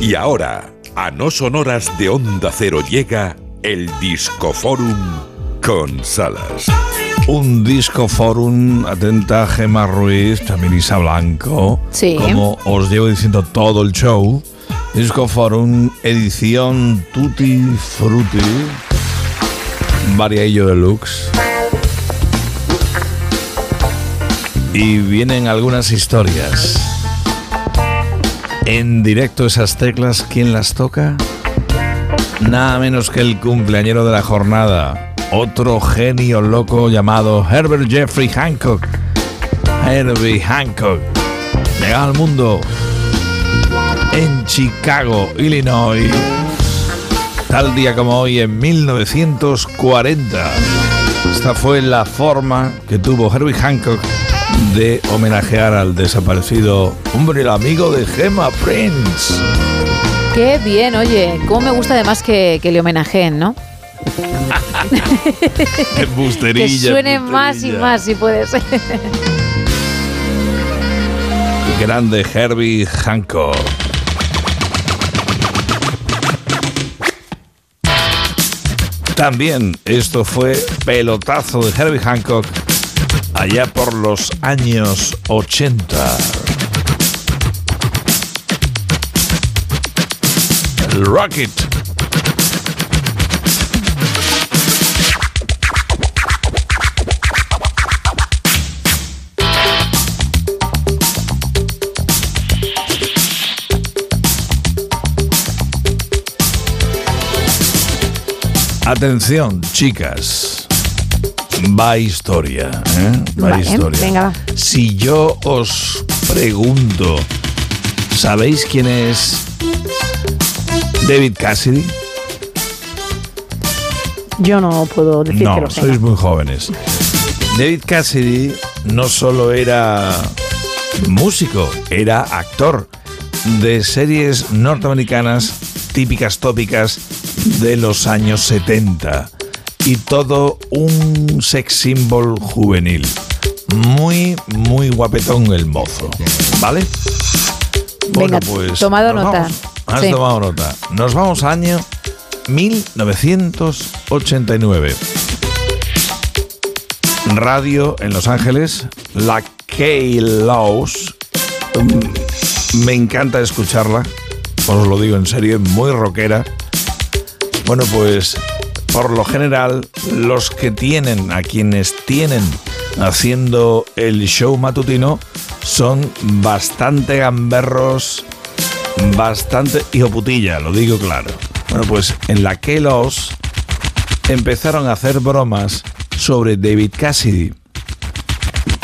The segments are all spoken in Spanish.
Y ahora, a no sonoras de Onda Cero llega el Discoforum con Salas. Un disco forum, atenta Gemma Ruiz, también Isa Blanco. Sí. Como os llevo diciendo todo el show. Disco forum, edición Tutti Frutti. Variadillo deluxe. Y vienen algunas historias. En directo esas teclas, ¿quién las toca? Nada menos que el cumpleañero de la jornada. Otro genio loco llamado Herbert Jeffrey Hancock. Herbie Hancock. Llega al mundo en Chicago, Illinois. Tal día como hoy en 1940. Esta fue la forma que tuvo Herbie Hancock de homenajear al desaparecido hombre, el amigo de Gemma Prince. Qué bien, oye. Cómo me gusta además que, que le homenajeen, ¿no? Que suene más y más, si puede ser. Grande Herbie Hancock. También esto fue pelotazo de Herbie Hancock allá por los años 80. El. Atención, chicas. Va historia, ¿eh? Va Vale, historia. venga, va. Si yo os pregunto, ¿sabéis quién es David Cassidy? Yo no puedo decir que No, lo sé. sois muy jóvenes. David Cassidy no solo era músico, era actor de series norteamericanas típicas tópicas de los años 70 y todo un sex symbol juvenil. Muy, muy guapetón el mozo, ¿vale? Venga, tomado nos nota. vamos- Has Sí. tomado nota. Nos vamos al año 1989. Radio en Los Ángeles, la K-Laws. Mm, Me encanta escucharla, os lo digo en serio, es muy rockera. Bueno, pues por lo general, los que tienen, a quienes tienen haciendo el show matutino, son bastante gamberros, bastante hijo putilla, lo digo claro. Bueno, pues en la K-Laws empezaron a hacer bromas sobre David Cassidy.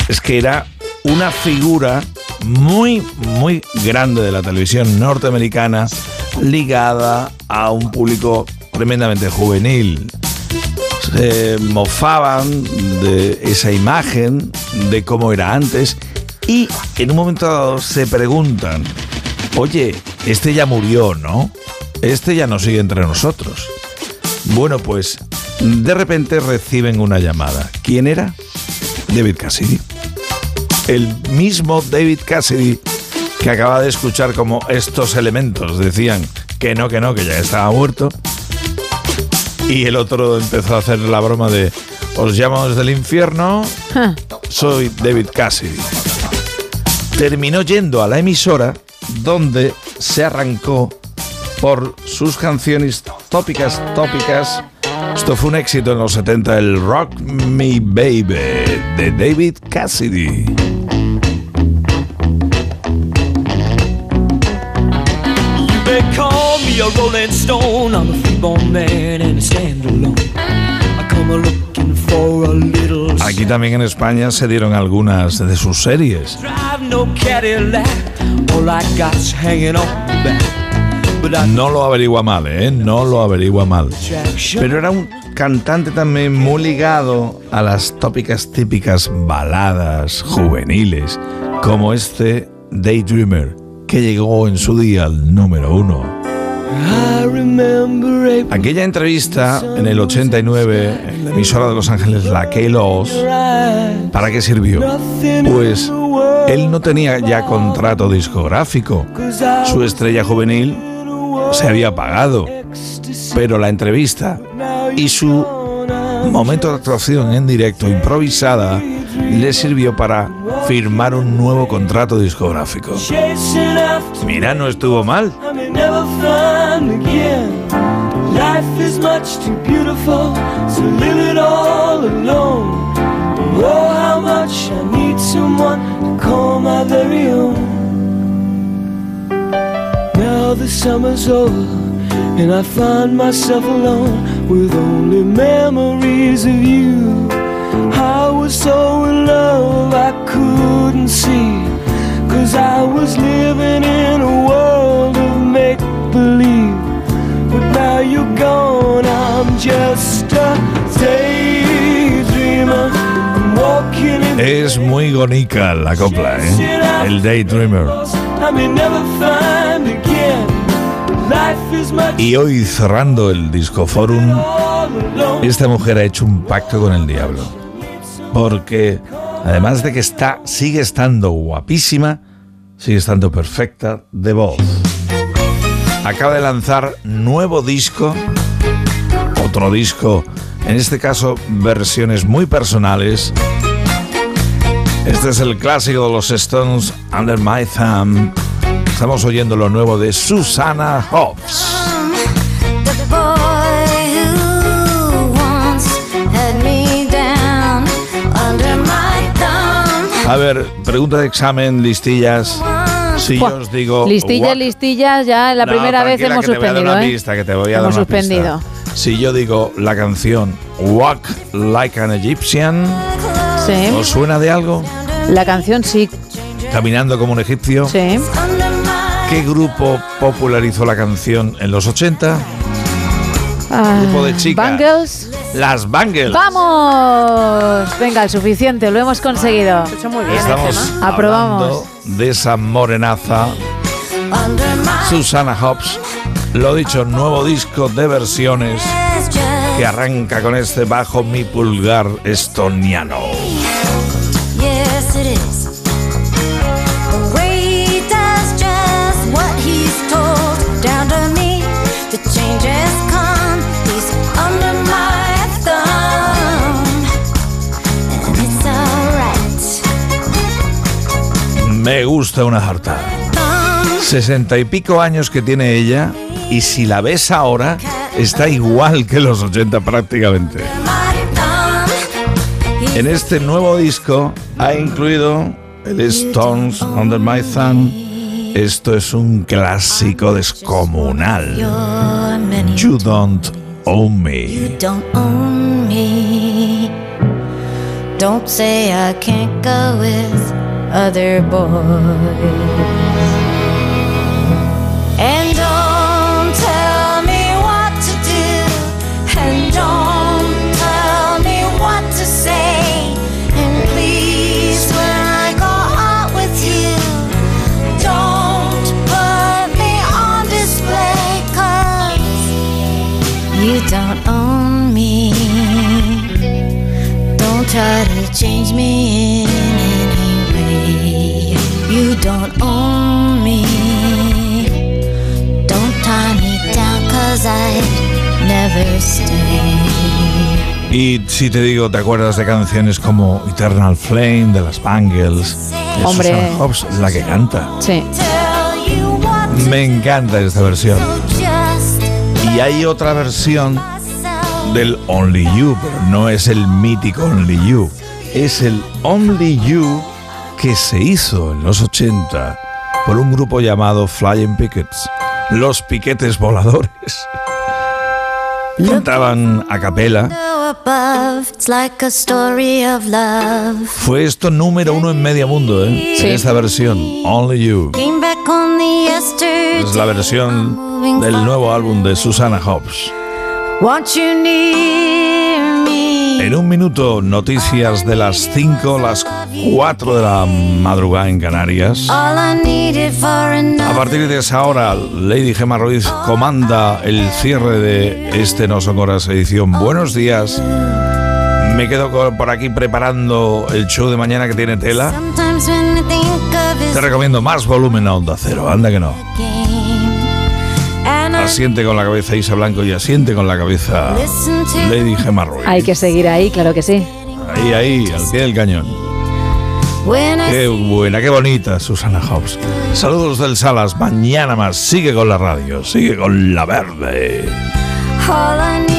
Es que era una figura muy, muy grande de la televisión norteamericana ligada a un público tremendamente juvenil. Se mofaban de esa imagen, de cómo era antes, y en un momento dado se preguntan, oye, este ya murió, ¿no? Este ya no sigue entre nosotros. Bueno, pues de repente reciben una llamada. ¿Quién era? David Cassidy. El mismo David Cassidy que acaba de escuchar como estos elementos decían que no, que no, que ya estaba muerto. Y el otro empezó a hacer la broma de, os llamo desde el infierno, soy David Cassidy. Terminó yendo a la emisora donde se arrancó por sus canciones tópicas, tópicas. Esto fue un éxito en los 70, el Rock Me Baby de David Cassidy. A rolling stone. I'm a freeborn man and I stand alone. I come a looking for a little Aquí también en España se dieron algunas de sus series. no Cadillac. All I got's hanging on the back. But I No lo averigua mal, ¿eh? No lo averigua mal. Pero era un cantante también muy ligado a las tópicas típicas baladas juveniles, como este Daydreamer, que llegó en su día al número uno. Aquella entrevista en el 89 en la emisora de Los Ángeles, la ride. ¿para qué sirvió? Pues él no tenía ya contrato discográfico. Su estrella juvenil se había apagado, pero la entrevista y su momento de actuación en directo improvisada le sirvió para firmar un nuevo contrato discográfico. Mira, no estuvo mal. The summer's over, and I find myself alone with only memories of you. Was living in a world of make believe. But now you're gone, I'm just a daydreamer. I'm walking in Es muy gonica la copla, ¿eh? El Daydreamer. I may never find again. Life is much Y hoy cerrando el Disco Forum, esta mujer ha hecho un pacto con el diablo. Porque además de que está, sigue estando guapísima, sigue estando perfecta de voz acaba de lanzar nuevo disco, otro disco, en este caso versiones muy personales. Este es el clásico de los Stones, Under My Thumb. Estamos oyendo lo nuevo de Susana Hobbs. A ver, pregunta de examen, listillas. Si yo os digo. Listillas, listillas, ya la, primera vez hemos suspendido. que te voy a hemos suspendido. Si yo digo la canción Walk Like an Egyptian, ¿os suena de algo? La canción sí. Caminando como un egipcio. Sí. ¿Qué grupo popularizó la canción en los 80? Ah, grupo de chicas. Bangles. Las Bangles. ¡Vamos! Venga, el suficiente, lo hemos conseguido. muy bien. Estamos Aprobamos. de esa morenaza. Susana Hobbs. Lo dicho, nuevo disco de versiones que arranca con este bajo mi pulgar estoniano. Me gusta una jarta. Sesenta y pico años que tiene ella y si la ves ahora está igual que los 80 prácticamente. En este nuevo disco ha incluido el Stones Under My Thumb. Esto es un clásico descomunal. You don't own me. You don't own me. Don't say I can't go with other boys. And don't tell me what to do, and don't tell me what to say. And please, when I go out with you, don't put me on display, cause you don't own me. Don't try to change me don't own me. Don't tie me down cause I'd never stay. Y si te digo, ¿te acuerdas de canciones como Eternal Flame de las Bangles? Hombre. Hobbs, la que canta. Sí. Me encanta esta versión. Y hay otra versión del Only You, pero no es el mítico Only You. Es el Only You que se hizo en los 80 por un grupo llamado Flying Pickets, los piquetes voladores. Cantaban a capela. Fue esto número uno en medio mundo, ¿eh? En esta versión, Only You. Es la versión del nuevo álbum de Susana Hobbs. En un minuto, noticias de las 5, las 4 de la madrugada en Canarias. A partir de esa hora, Lady Gemma Ruiz comanda el cierre de este No Son Horas edición. Buenos días. Me quedo por aquí preparando el show de mañana que tiene tela. Te recomiendo más volumen a Onda Cero, anda que no. Asiente con la cabeza Isa Blanco y asiente con la cabeza Lady Gemma Ruiz. Hay que seguir ahí, claro que sí. Ahí, ahí, al pie del cañón. Qué buena, qué bonita Susana Hobbs. Saludos del Salas. Mañana más. Sigue con la radio. Sigue con la verde. All I need